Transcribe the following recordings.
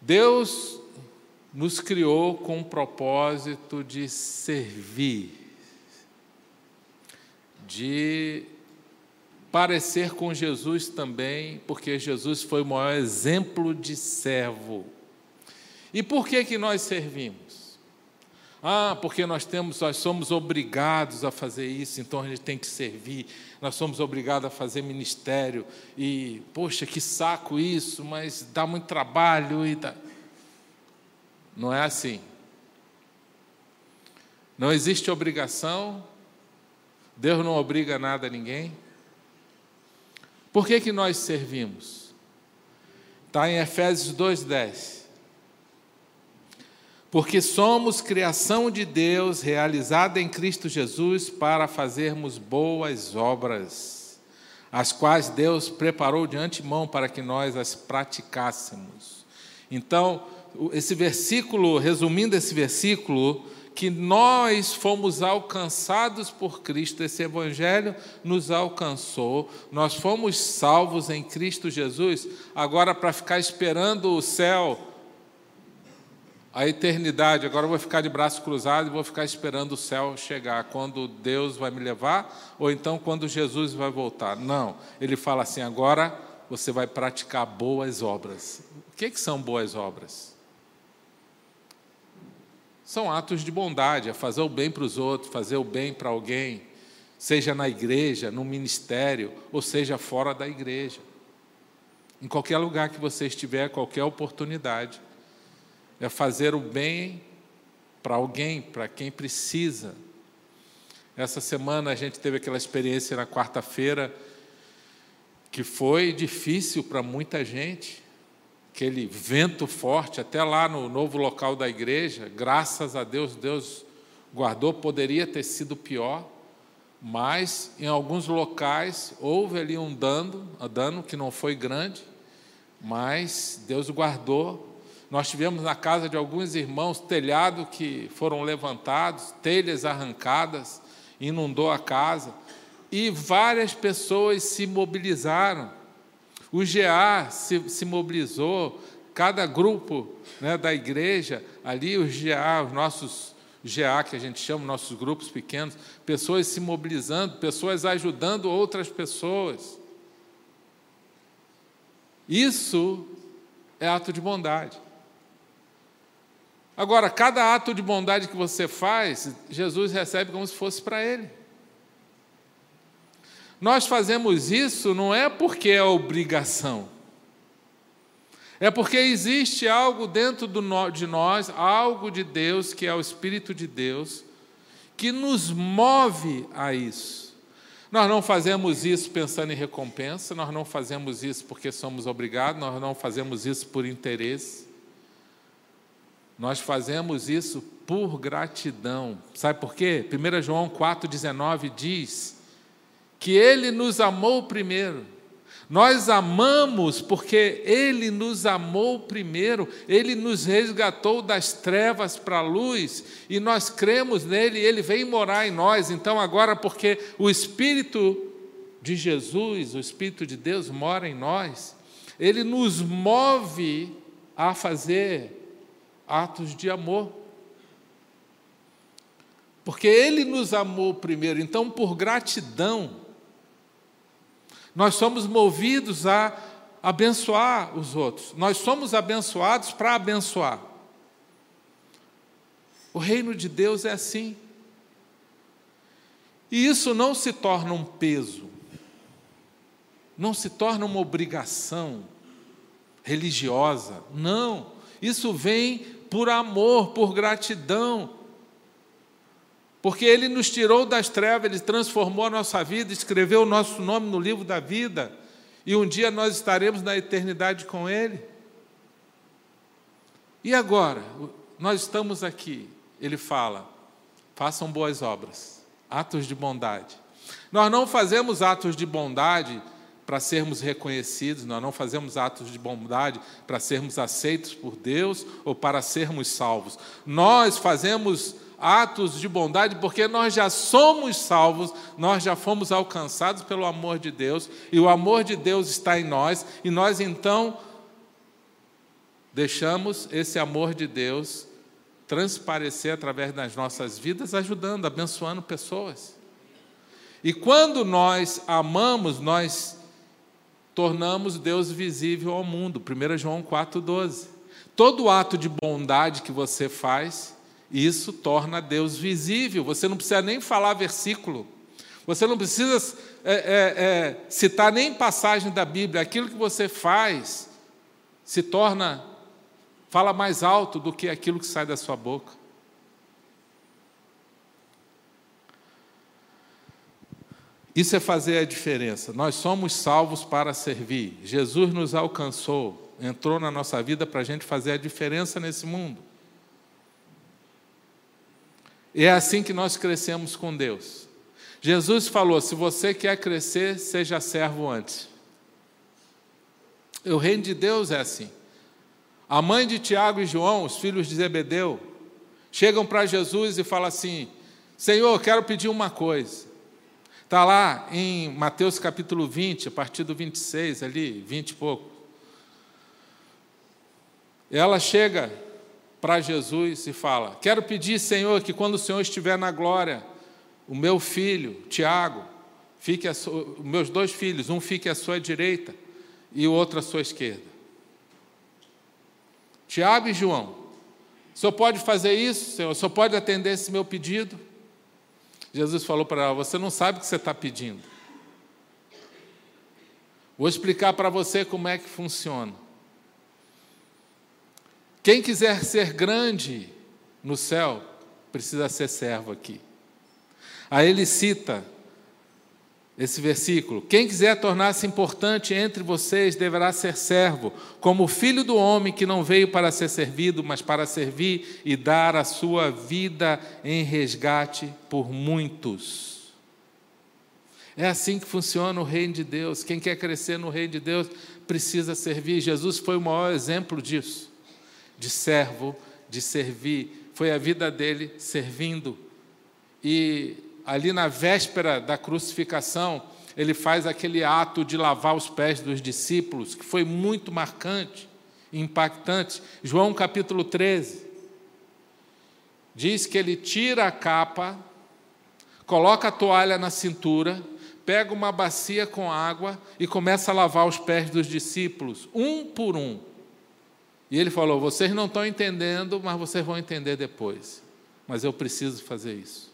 Deus nos criou com o propósito de servir, de parecer com Jesus também, porque Jesus foi o maior exemplo de servo. E por que que nós servimos? Ah, porque nós temos, nós somos obrigados a fazer isso, então a gente tem que servir. Nós somos obrigados a fazer ministério e, poxa, que saco isso, mas dá muito trabalho e. Não é assim. Não existe obrigação. Deus não obriga nada a ninguém. Por que, que nós servimos? Está em Efésios 2,10. Porque somos criação de Deus, realizada em Cristo Jesus, para fazermos boas obras, as quais Deus preparou de antemão para que nós as praticássemos. Então, esse versículo, resumindo esse versículo, que nós fomos alcançados por Cristo, esse Evangelho nos alcançou, nós fomos salvos em Cristo Jesus, agora para ficar esperando o céu, a eternidade, agora eu vou ficar de braço cruzado e vou ficar esperando o céu chegar, quando Deus vai me levar, ou então quando Jesus vai voltar. Não, ele fala assim: agora você vai praticar boas obras. O que, que são boas obras? São atos de bondade, é fazer o bem para os outros, fazer o bem para alguém, seja na igreja, no ministério, ou seja fora da igreja. Em qualquer lugar que você estiver, qualquer oportunidade, é fazer o bem para alguém, para quem precisa. Essa semana a gente teve aquela experiência na quarta-feira que foi difícil para muita gente aquele vento forte, até lá no novo local da igreja, graças a Deus, Deus guardou, poderia ter sido pior, mas em alguns locais houve ali um dano, um dano que não foi grande, mas Deus guardou. Nós tivemos na casa de alguns irmãos telhado que foram levantados, telhas arrancadas, inundou a casa, e várias pessoas se mobilizaram o GA se, se mobilizou, cada grupo né, da igreja, ali os GA, os nossos GA que a gente chama, nossos grupos pequenos, pessoas se mobilizando, pessoas ajudando outras pessoas. Isso é ato de bondade. Agora, cada ato de bondade que você faz, Jesus recebe como se fosse para Ele. Nós fazemos isso não é porque é obrigação, é porque existe algo dentro de nós, algo de Deus, que é o Espírito de Deus, que nos move a isso. Nós não fazemos isso pensando em recompensa, nós não fazemos isso porque somos obrigados, nós não fazemos isso por interesse. Nós fazemos isso por gratidão. Sabe por quê? 1 João 4,19 diz que Ele nos amou primeiro. Nós amamos porque Ele nos amou primeiro, Ele nos resgatou das trevas para a luz e nós cremos nele Ele vem morar em nós. Então, agora, porque o Espírito de Jesus, o Espírito de Deus mora em nós, Ele nos move a fazer atos de amor. Porque Ele nos amou primeiro, então, por gratidão, nós somos movidos a abençoar os outros. Nós somos abençoados para abençoar. O reino de Deus é assim. E isso não se torna um peso, não se torna uma obrigação religiosa. Não. Isso vem por amor, por gratidão, porque Ele nos tirou das trevas, Ele transformou a nossa vida, escreveu o nosso nome no livro da vida, e um dia nós estaremos na eternidade com Ele. E agora, nós estamos aqui, Ele fala: façam boas obras, atos de bondade. Nós não fazemos atos de bondade para sermos reconhecidos, nós não fazemos atos de bondade para sermos aceitos por Deus ou para sermos salvos. Nós fazemos atos de bondade, porque nós já somos salvos, nós já fomos alcançados pelo amor de Deus, e o amor de Deus está em nós, e nós então deixamos esse amor de Deus transparecer através das nossas vidas, ajudando, abençoando pessoas. E quando nós amamos, nós tornamos Deus visível ao mundo. 1 João 4,12. Todo ato de bondade que você faz, isso torna Deus visível. Você não precisa nem falar versículo. Você não precisa é, é, é, citar nem passagem da Bíblia. Aquilo que você faz se torna fala mais alto do que aquilo que sai da sua boca. Isso é fazer a diferença. Nós somos salvos para servir. Jesus nos alcançou, entrou na nossa vida para a gente fazer a diferença nesse mundo. E é assim que nós crescemos com Deus. Jesus falou: se você quer crescer, seja servo antes. O reino de Deus é assim. A mãe de Tiago e João, os filhos de Zebedeu, chegam para Jesus e falam assim: Senhor, quero pedir uma coisa. Está lá em Mateus capítulo 20, a partir do 26, ali, 20 e pouco. Ela chega para Jesus e fala: Quero pedir, Senhor, que quando o Senhor estiver na glória, o meu filho, Tiago, fique a meus dois filhos, um fique à sua direita e o outro à sua esquerda. Tiago e João, o senhor pode fazer isso, Senhor? O senhor pode atender esse meu pedido? Jesus falou para ela: Você não sabe o que você está pedindo. Vou explicar para você como é que funciona. Quem quiser ser grande no céu, precisa ser servo aqui. Aí ele cita esse versículo: Quem quiser tornar-se importante entre vocês deverá ser servo, como o filho do homem que não veio para ser servido, mas para servir e dar a sua vida em resgate por muitos. É assim que funciona o reino de Deus. Quem quer crescer no reino de Deus precisa servir. Jesus foi o maior exemplo disso, de servo, de servir. Foi a vida dele servindo. E ali na véspera da crucificação, ele faz aquele ato de lavar os pés dos discípulos, que foi muito marcante, impactante. João capítulo 13 diz que ele tira a capa, coloca a toalha na cintura, pega uma bacia com água e começa a lavar os pés dos discípulos, um por um. E ele falou: Vocês não estão entendendo, mas vocês vão entender depois. Mas eu preciso fazer isso.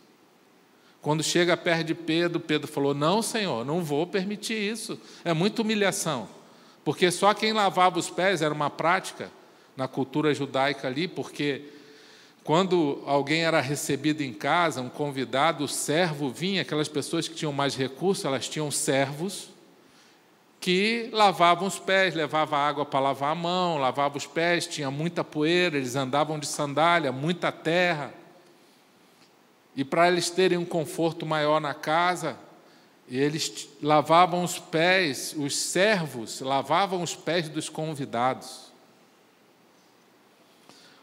Quando chega perto de Pedro, Pedro falou: Não, Senhor, não vou permitir isso. É muita humilhação. Porque só quem lavava os pés era uma prática na cultura judaica ali, porque quando alguém era recebido em casa, um convidado, o servo vinha, aquelas pessoas que tinham mais recursos, elas tinham servos que lavavam os pés, levavam água para lavar a mão, lavavam os pés, tinha muita poeira, eles andavam de sandália, muita terra. E para eles terem um conforto maior na casa, eles lavavam os pés, os servos lavavam os pés dos convidados.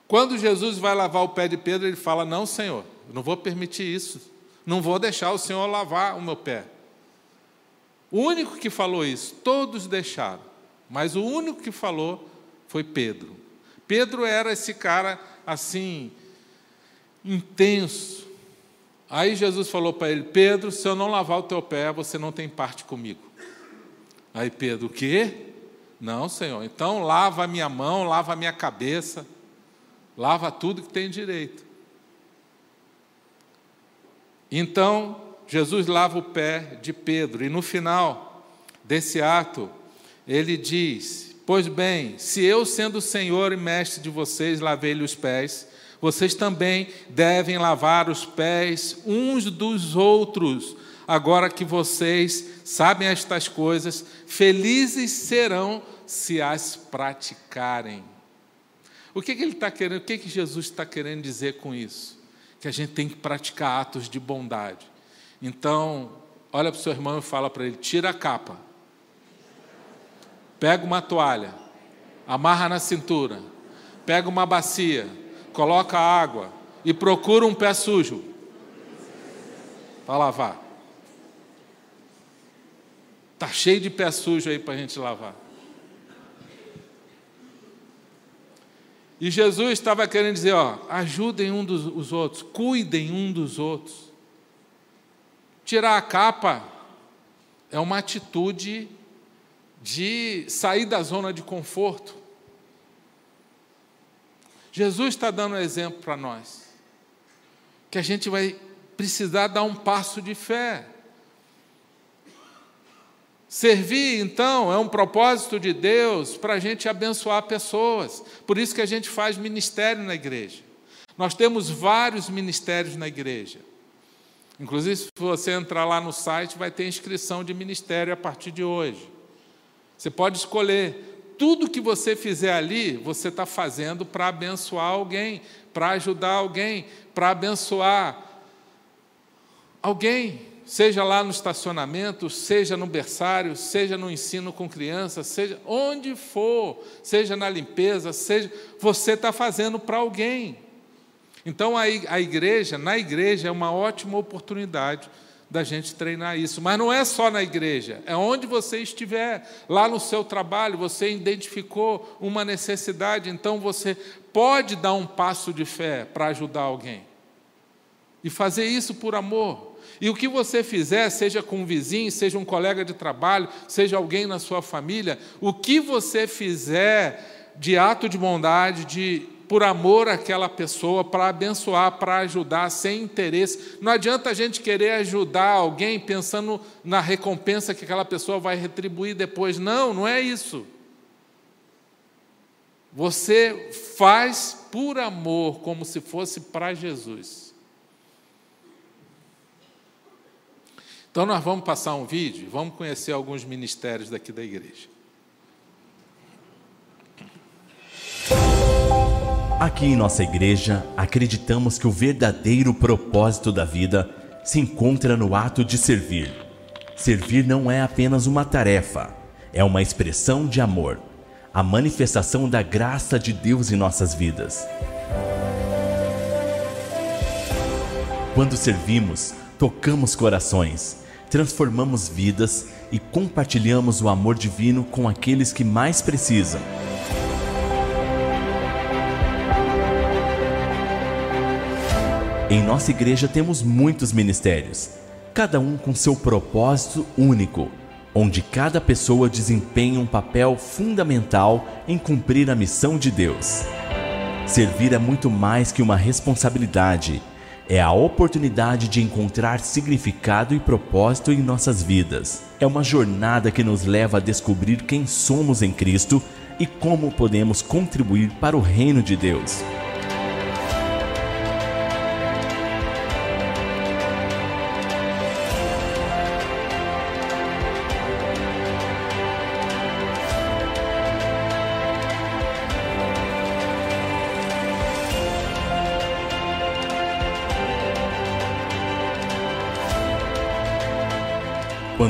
Quando Jesus vai lavar o pé de Pedro, ele fala: Não, Senhor, não vou permitir isso. Não vou deixar o Senhor lavar o meu pé. O único que falou isso, todos deixaram, mas o único que falou foi Pedro. Pedro era esse cara assim, intenso, Aí Jesus falou para ele: Pedro, se eu não lavar o teu pé, você não tem parte comigo. Aí Pedro: O quê? Não, Senhor. Então lava a minha mão, lava a minha cabeça, lava tudo que tem direito. Então Jesus lava o pé de Pedro, e no final desse ato, ele diz: Pois bem, se eu, sendo Senhor e mestre de vocês, lavei-lhe os pés, vocês também devem lavar os pés uns dos outros. Agora que vocês sabem estas coisas, felizes serão se as praticarem. O que, que ele está querendo? O que, que Jesus está querendo dizer com isso? Que a gente tem que praticar atos de bondade. Então, olha para o seu irmão e fala para ele: tira a capa, pega uma toalha, amarra na cintura, pega uma bacia coloca água e procura um pé sujo para lavar. Está cheio de pé sujo aí para a gente lavar. E Jesus estava querendo dizer: ó, ajudem um dos os outros, cuidem um dos outros. Tirar a capa é uma atitude de sair da zona de conforto. Jesus está dando um exemplo para nós, que a gente vai precisar dar um passo de fé. Servir, então, é um propósito de Deus para a gente abençoar pessoas. Por isso que a gente faz ministério na igreja. Nós temos vários ministérios na igreja. Inclusive, se você entrar lá no site, vai ter inscrição de ministério a partir de hoje. Você pode escolher. Tudo que você fizer ali, você está fazendo para abençoar alguém, para ajudar alguém, para abençoar alguém seja lá no estacionamento, seja no berçário, seja no ensino com crianças, seja onde for, seja na limpeza, seja você está fazendo para alguém. Então a igreja, na igreja, é uma ótima oportunidade da gente treinar isso. Mas não é só na igreja, é onde você estiver, lá no seu trabalho, você identificou uma necessidade, então você pode dar um passo de fé para ajudar alguém. E fazer isso por amor. E o que você fizer, seja com um vizinho, seja um colega de trabalho, seja alguém na sua família, o que você fizer de ato de bondade, de por amor àquela pessoa, para abençoar, para ajudar, sem interesse. Não adianta a gente querer ajudar alguém pensando na recompensa que aquela pessoa vai retribuir depois. Não, não é isso. Você faz por amor, como se fosse para Jesus. Então, nós vamos passar um vídeo, vamos conhecer alguns ministérios daqui da igreja. Aqui em nossa igreja, acreditamos que o verdadeiro propósito da vida se encontra no ato de servir. Servir não é apenas uma tarefa, é uma expressão de amor, a manifestação da graça de Deus em nossas vidas. Quando servimos, tocamos corações transformamos vidas e compartilhamos o amor divino com aqueles que mais precisam. Em nossa igreja temos muitos ministérios, cada um com seu propósito único, onde cada pessoa desempenha um papel fundamental em cumprir a missão de Deus. Servir é muito mais que uma responsabilidade é a oportunidade de encontrar significado e propósito em nossas vidas. É uma jornada que nos leva a descobrir quem somos em Cristo e como podemos contribuir para o reino de Deus.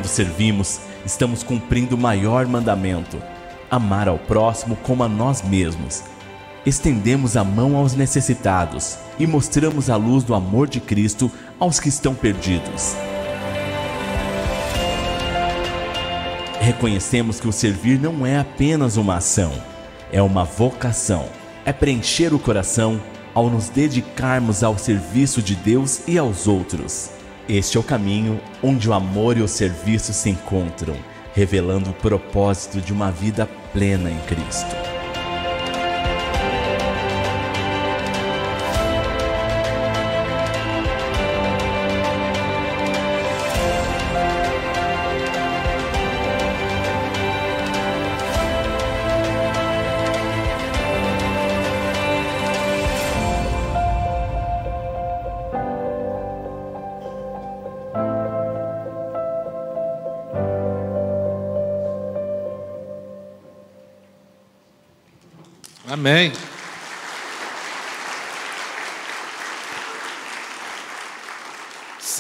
Quando servimos, estamos cumprindo o maior mandamento: amar ao próximo como a nós mesmos. Estendemos a mão aos necessitados e mostramos a luz do amor de Cristo aos que estão perdidos. Reconhecemos que o servir não é apenas uma ação, é uma vocação. É preencher o coração ao nos dedicarmos ao serviço de Deus e aos outros. Este é o caminho onde o amor e o serviço se encontram, revelando o propósito de uma vida plena em Cristo.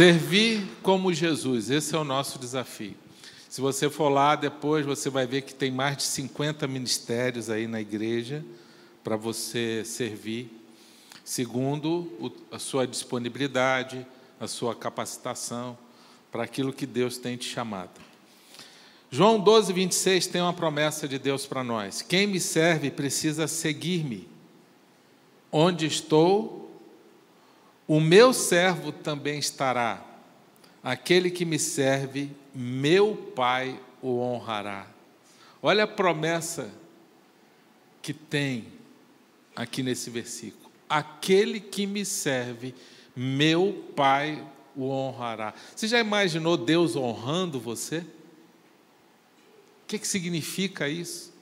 Servir como Jesus, esse é o nosso desafio. Se você for lá depois, você vai ver que tem mais de 50 ministérios aí na igreja para você servir, segundo a sua disponibilidade, a sua capacitação, para aquilo que Deus tem te chamado. João 12, 26 tem uma promessa de Deus para nós: quem me serve precisa seguir-me. onde estou, o meu servo também estará. Aquele que me serve, meu Pai o honrará. Olha a promessa que tem aqui nesse versículo. Aquele que me serve, meu Pai o honrará. Você já imaginou Deus honrando você? O que, que significa isso?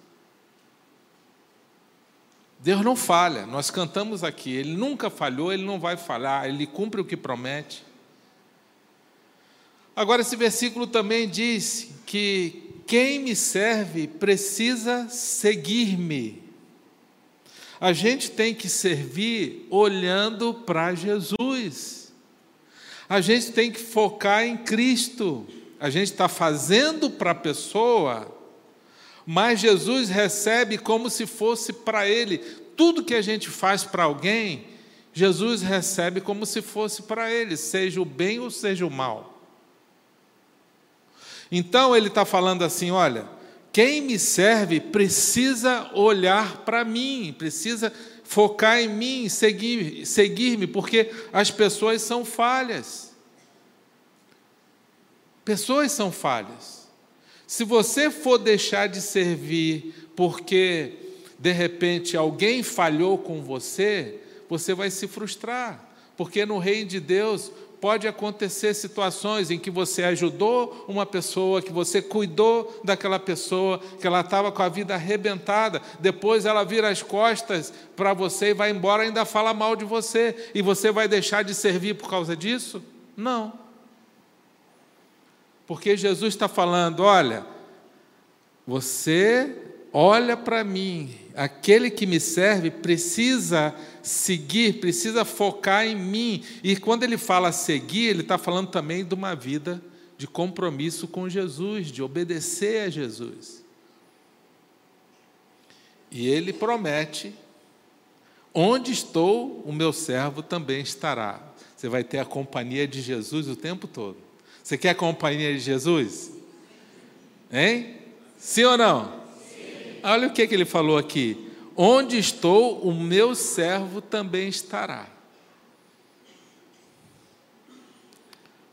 Deus não falha, nós cantamos aqui, Ele nunca falhou, Ele não vai falhar, Ele cumpre o que promete. Agora, esse versículo também diz que quem me serve precisa seguir-me. A gente tem que servir olhando para Jesus. A gente tem que focar em Cristo. A gente está fazendo para a pessoa, mas Jesus recebe como se fosse para Ele. Tudo que a gente faz para alguém, Jesus recebe como se fosse para Ele, seja o bem ou seja o mal. Então ele está falando assim: olha, quem me serve precisa olhar para mim, precisa focar em mim, seguir-me, seguir porque as pessoas são falhas. Pessoas são falhas. Se você for deixar de servir porque de repente alguém falhou com você, você vai se frustrar, porque no reino de Deus pode acontecer situações em que você ajudou uma pessoa, que você cuidou daquela pessoa, que ela estava com a vida arrebentada, depois ela vira as costas para você e vai embora, ainda fala mal de você, e você vai deixar de servir por causa disso? Não. Porque Jesus está falando: olha, você olha para mim, aquele que me serve precisa seguir, precisa focar em mim. E quando ele fala seguir, ele está falando também de uma vida de compromisso com Jesus, de obedecer a Jesus. E ele promete: onde estou, o meu servo também estará. Você vai ter a companhia de Jesus o tempo todo. Você quer a companhia de Jesus? Hein? Sim ou não? Sim. Olha o que, que ele falou aqui. Onde estou, o meu servo também estará.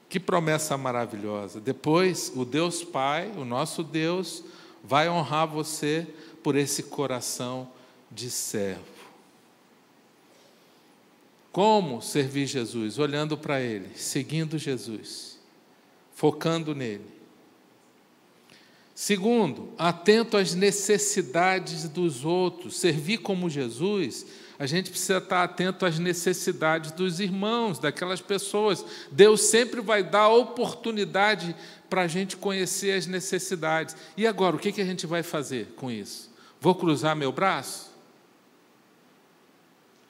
Que promessa maravilhosa. Depois, o Deus Pai, o nosso Deus, vai honrar você por esse coração de servo. Como servir Jesus? Olhando para Ele, seguindo Jesus, focando nele. Segundo, atento às necessidades dos outros. Servir como Jesus, a gente precisa estar atento às necessidades dos irmãos, daquelas pessoas. Deus sempre vai dar oportunidade para a gente conhecer as necessidades. E agora, o que a gente vai fazer com isso? Vou cruzar meu braço?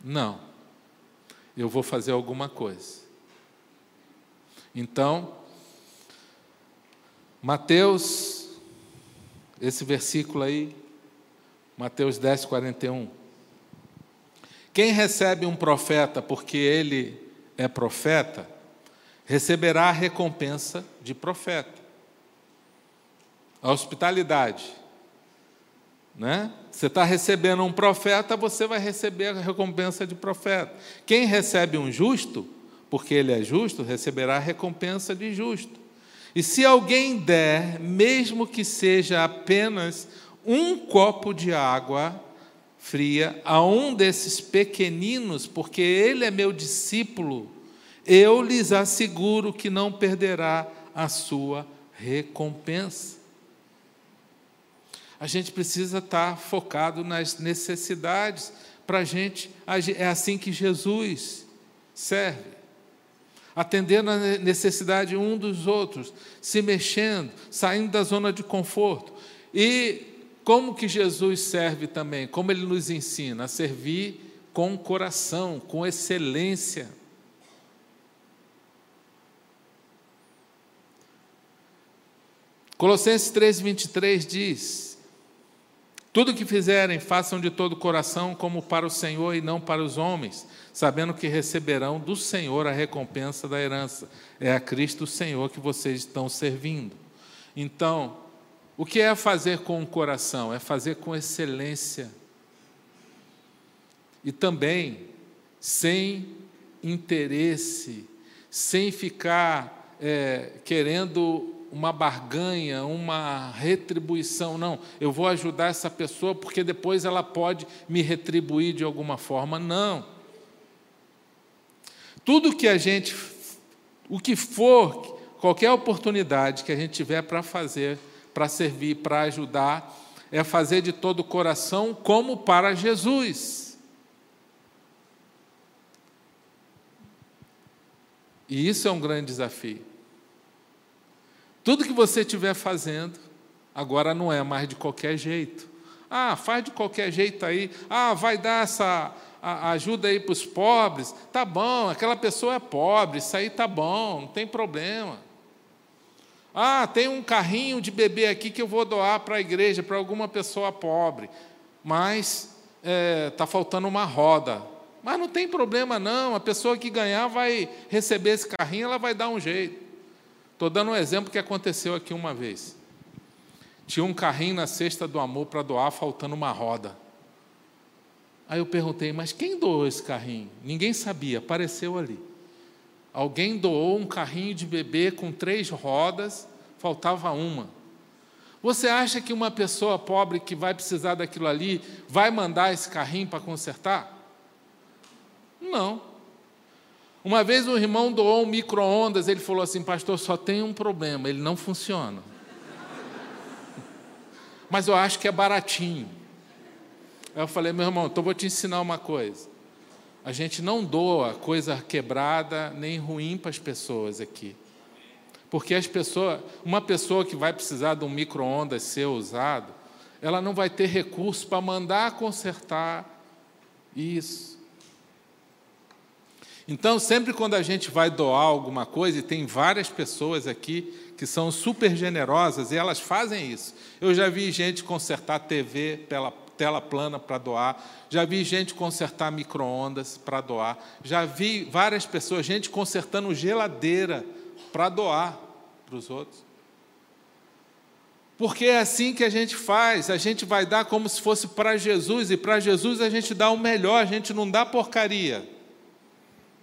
Não. Eu vou fazer alguma coisa. Então, Mateus esse versículo aí, Mateus 10, 41. Quem recebe um profeta porque ele é profeta, receberá a recompensa de profeta. A hospitalidade. Né? Você está recebendo um profeta, você vai receber a recompensa de profeta. Quem recebe um justo, porque ele é justo, receberá a recompensa de justo. E se alguém der, mesmo que seja apenas um copo de água fria a um desses pequeninos, porque ele é meu discípulo, eu lhes asseguro que não perderá a sua recompensa. A gente precisa estar focado nas necessidades para a gente É assim que Jesus serve atendendo a necessidade um dos outros, se mexendo, saindo da zona de conforto. E como que Jesus serve também? Como ele nos ensina a servir com coração, com excelência. Colossenses 3:23 diz: Tudo que fizerem, façam de todo o coração, como para o Senhor e não para os homens, sabendo que receberão do Senhor a recompensa da herança. É a Cristo Senhor que vocês estão servindo. Então, o que é fazer com o coração? É fazer com excelência. E também sem interesse, sem ficar é, querendo uma barganha, uma retribuição. Não, eu vou ajudar essa pessoa porque depois ela pode me retribuir de alguma forma. Não. Tudo que a gente, o que for, qualquer oportunidade que a gente tiver para fazer, para servir, para ajudar, é fazer de todo o coração como para Jesus. E isso é um grande desafio. Tudo que você estiver fazendo, agora não é mais de qualquer jeito. Ah, faz de qualquer jeito aí. Ah, vai dar essa ajuda aí para os pobres. Tá bom, aquela pessoa é pobre, isso aí tá bom, não tem problema. Ah, tem um carrinho de bebê aqui que eu vou doar para a igreja, para alguma pessoa pobre. Mas está é, faltando uma roda. Mas não tem problema, não. A pessoa que ganhar vai receber esse carrinho, ela vai dar um jeito. Estou dando um exemplo que aconteceu aqui uma vez. Tinha um carrinho na cesta do amor para doar, faltando uma roda. Aí eu perguntei, mas quem doou esse carrinho? Ninguém sabia, apareceu ali. Alguém doou um carrinho de bebê com três rodas, faltava uma. Você acha que uma pessoa pobre que vai precisar daquilo ali vai mandar esse carrinho para consertar? Não. Uma vez um irmão doou um micro-ondas, ele falou assim, pastor, só tem um problema, ele não funciona. Mas eu acho que é baratinho. Aí eu falei, meu irmão, então vou te ensinar uma coisa. A gente não doa coisa quebrada nem ruim para as pessoas aqui. Porque as pessoas, uma pessoa que vai precisar de um micro-ondas ser usado, ela não vai ter recurso para mandar consertar isso. Então, sempre quando a gente vai doar alguma coisa, e tem várias pessoas aqui que são super generosas e elas fazem isso. Eu já vi gente consertar TV pela tela plana para doar, já vi gente consertar micro-ondas para doar, já vi várias pessoas, gente consertando geladeira para doar para os outros. Porque é assim que a gente faz, a gente vai dar como se fosse para Jesus, e para Jesus a gente dá o melhor, a gente não dá porcaria.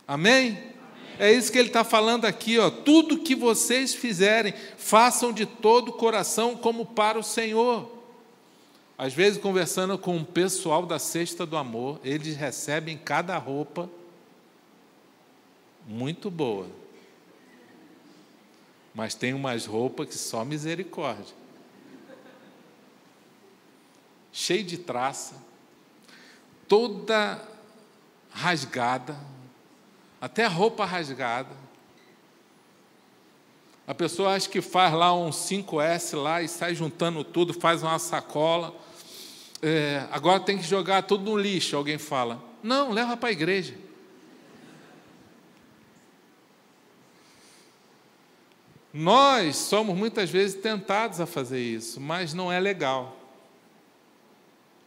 Amém? É isso que ele está falando aqui, ó. Tudo que vocês fizerem, façam de todo o coração como para o Senhor. Às vezes, conversando com o pessoal da Cesta do Amor, eles recebem cada roupa muito boa. Mas tem umas roupas que só misericórdia. Cheio de traça, toda rasgada, até roupa rasgada. A pessoa acha que faz lá um 5S lá e sai juntando tudo, faz uma sacola. É, agora tem que jogar tudo no lixo, alguém fala. Não, leva para a igreja. Nós somos muitas vezes tentados a fazer isso, mas não é legal.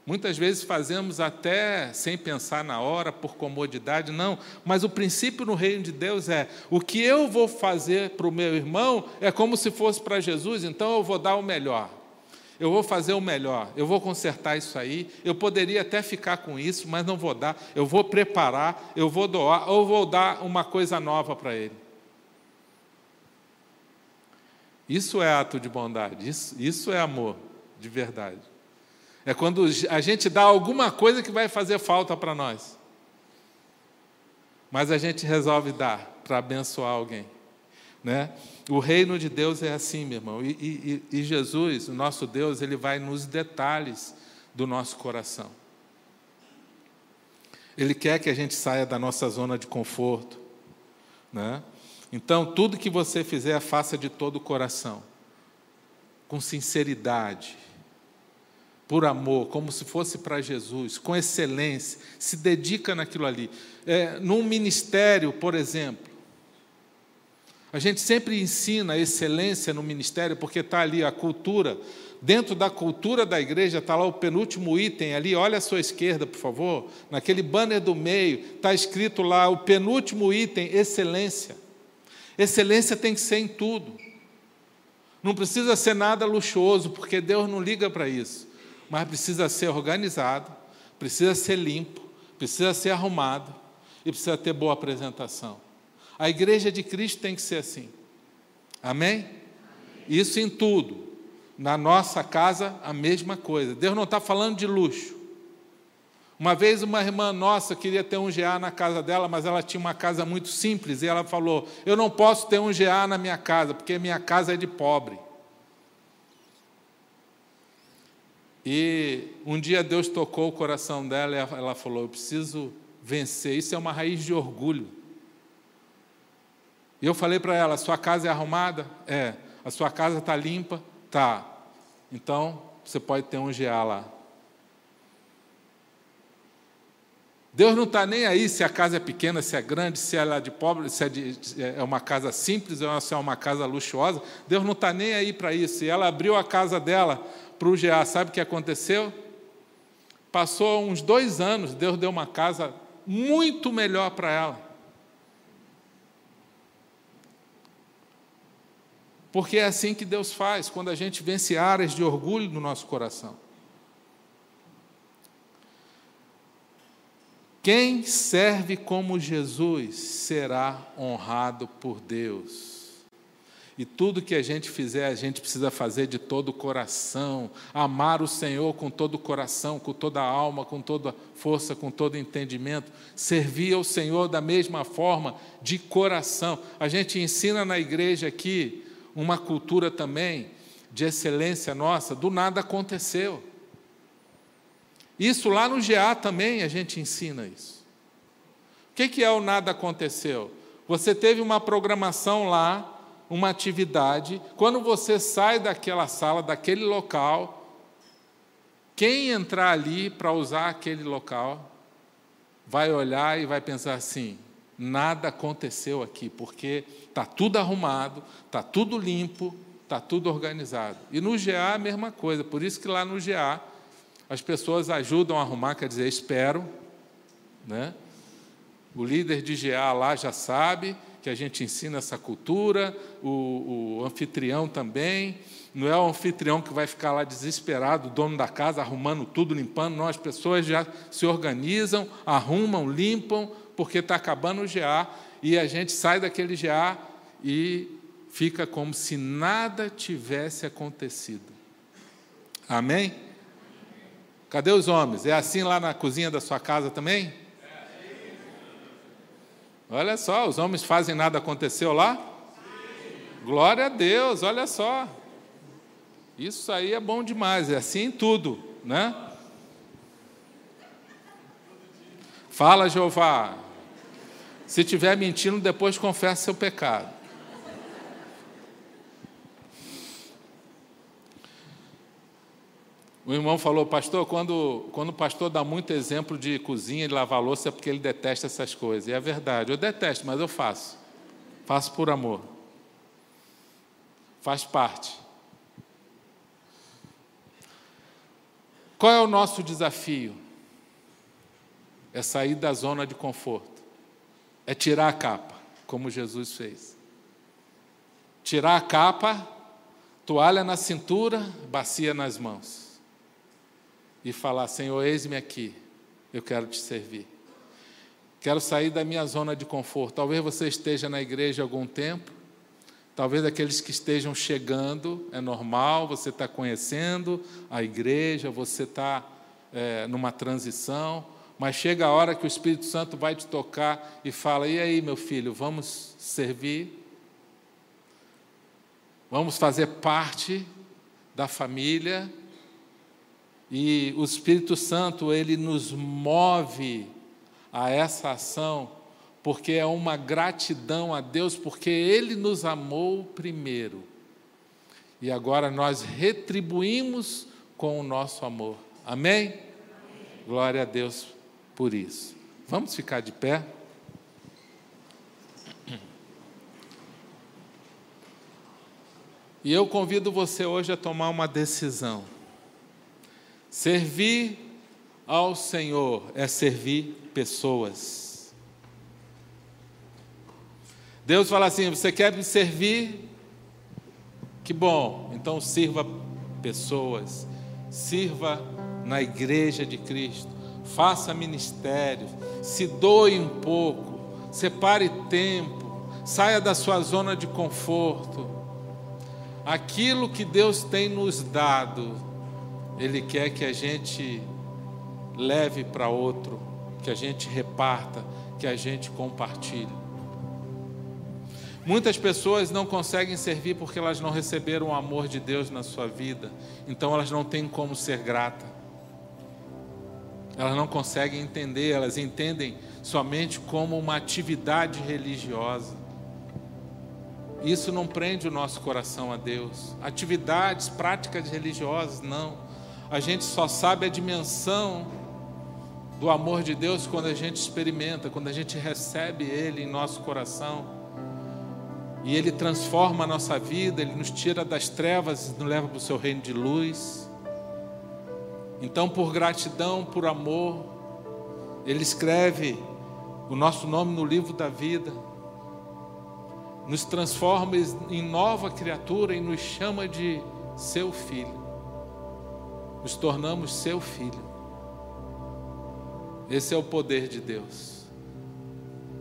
Muitas vezes fazemos até sem pensar na hora, por comodidade, não. Mas o princípio no reino de Deus é: o que eu vou fazer para o meu irmão é como se fosse para Jesus, então eu vou dar o melhor. Eu vou fazer o melhor, eu vou consertar isso aí. Eu poderia até ficar com isso, mas não vou dar. Eu vou preparar, eu vou doar, ou vou dar uma coisa nova para ele. Isso é ato de bondade, isso, isso é amor de verdade. É quando a gente dá alguma coisa que vai fazer falta para nós. Mas a gente resolve dar para abençoar alguém. Né? O reino de Deus é assim, meu irmão. E, e, e Jesus, o nosso Deus, ele vai nos detalhes do nosso coração. Ele quer que a gente saia da nossa zona de conforto. Né? Então, tudo que você fizer, faça de todo o coração, com sinceridade, por amor, como se fosse para Jesus, com excelência, se dedica naquilo ali. É, num ministério, por exemplo, a gente sempre ensina a excelência no ministério, porque está ali a cultura. Dentro da cultura da igreja está lá o penúltimo item ali, olha à sua esquerda, por favor, naquele banner do meio, está escrito lá o penúltimo item, excelência. Excelência tem que ser em tudo. Não precisa ser nada luxuoso, porque Deus não liga para isso mas precisa ser organizado, precisa ser limpo, precisa ser arrumado. e precisa ter boa apresentação. A igreja de Cristo tem que ser assim. Amém? Isso em tudo. Na nossa casa, a mesma coisa. Deus não está falando de luxo. Uma vez uma irmã nossa queria ter um GA na casa dela, mas ela tinha uma casa muito simples, e ela falou: Eu não posso ter um GA na minha casa, porque minha casa é de pobre. E um dia Deus tocou o coração dela e ela falou: Eu preciso vencer. Isso é uma raiz de orgulho. E eu falei para ela: Sua casa é arrumada? É. A sua casa está limpa? Tá. Então, você pode ter um GA lá. Deus não está nem aí se a casa é pequena, se é grande, se ela é de pobre, se é, de, é uma casa simples ou se é uma casa luxuosa. Deus não está nem aí para isso. E ela abriu a casa dela para o GA. Sabe o que aconteceu? Passou uns dois anos, Deus deu uma casa muito melhor para ela. Porque é assim que Deus faz, quando a gente vence áreas de orgulho no nosso coração. Quem serve como Jesus será honrado por Deus. E tudo que a gente fizer, a gente precisa fazer de todo o coração, amar o Senhor com todo o coração, com toda a alma, com toda a força, com todo o entendimento, servir ao Senhor da mesma forma, de coração. A gente ensina na igreja aqui uma cultura também de excelência nossa, do nada aconteceu. Isso lá no GA também a gente ensina isso. O que é o nada aconteceu? Você teve uma programação lá, uma atividade, quando você sai daquela sala, daquele local, quem entrar ali para usar aquele local vai olhar e vai pensar assim: nada aconteceu aqui, porque está tudo arrumado, está tudo limpo, está tudo organizado. E no GA a mesma coisa, por isso que lá no GA as pessoas ajudam a arrumar, quer dizer, espero, né? O líder de GA lá já sabe, que a gente ensina essa cultura, o, o anfitrião também. Não é o anfitrião que vai ficar lá desesperado, o dono da casa, arrumando tudo, limpando. Não, as pessoas já se organizam, arrumam, limpam, porque está acabando o GA e a gente sai daquele GA e fica como se nada tivesse acontecido. Amém? Cadê os homens? É assim lá na cozinha da sua casa também? Olha só, os homens fazem nada aconteceu lá? Sim. Glória a Deus, olha só. Isso aí é bom demais, é assim em tudo, né? Fala, Jeová. Se tiver mentindo, depois confessa seu pecado. O irmão falou, pastor, quando, quando o pastor dá muito exemplo de cozinha e lavar louça é porque ele detesta essas coisas. E é verdade, eu detesto, mas eu faço. Faço por amor. Faz parte. Qual é o nosso desafio? É sair da zona de conforto. É tirar a capa, como Jesus fez. Tirar a capa, toalha na cintura, bacia nas mãos e falar: Senhor, eis-me aqui, eu quero te servir. Quero sair da minha zona de conforto. Talvez você esteja na igreja algum tempo, talvez aqueles que estejam chegando, é normal, você está conhecendo a igreja, você está é, numa transição, mas chega a hora que o Espírito Santo vai te tocar e fala: e aí, meu filho, vamos servir? Vamos fazer parte da família e o Espírito Santo, ele nos move a essa ação, porque é uma gratidão a Deus, porque ele nos amou primeiro. E agora nós retribuímos com o nosso amor. Amém? Glória a Deus por isso. Vamos ficar de pé? E eu convido você hoje a tomar uma decisão. Servir ao Senhor é servir pessoas. Deus fala assim: você quer me servir? Que bom, então sirva pessoas, sirva na igreja de Cristo, faça ministério, se doe um pouco, separe tempo, saia da sua zona de conforto. Aquilo que Deus tem nos dado, Ele quer que a gente leve para outro, que a gente reparta, que a gente compartilhe. Muitas pessoas não conseguem servir porque elas não receberam o amor de Deus na sua vida, então elas não têm como ser grata. Elas não conseguem entender, elas entendem somente como uma atividade religiosa. Isso não prende o nosso coração a Deus. Atividades, práticas religiosas, não. A gente só sabe a dimensão do amor de Deus quando a gente experimenta, quando a gente recebe Ele em nosso coração. E Ele transforma a nossa vida, Ele nos tira das trevas e nos leva para o seu reino de luz. Então, por gratidão, por amor, Ele escreve o nosso nome no livro da vida nos transforma em nova criatura e nos chama de seu filho. Nos tornamos seu filho. Esse é o poder de Deus.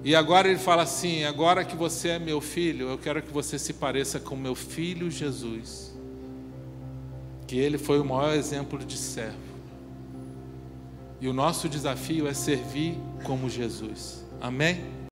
E agora ele fala assim: agora que você é meu filho, eu quero que você se pareça com meu filho Jesus. Que ele foi o maior exemplo de servo. E o nosso desafio é servir como Jesus. Amém?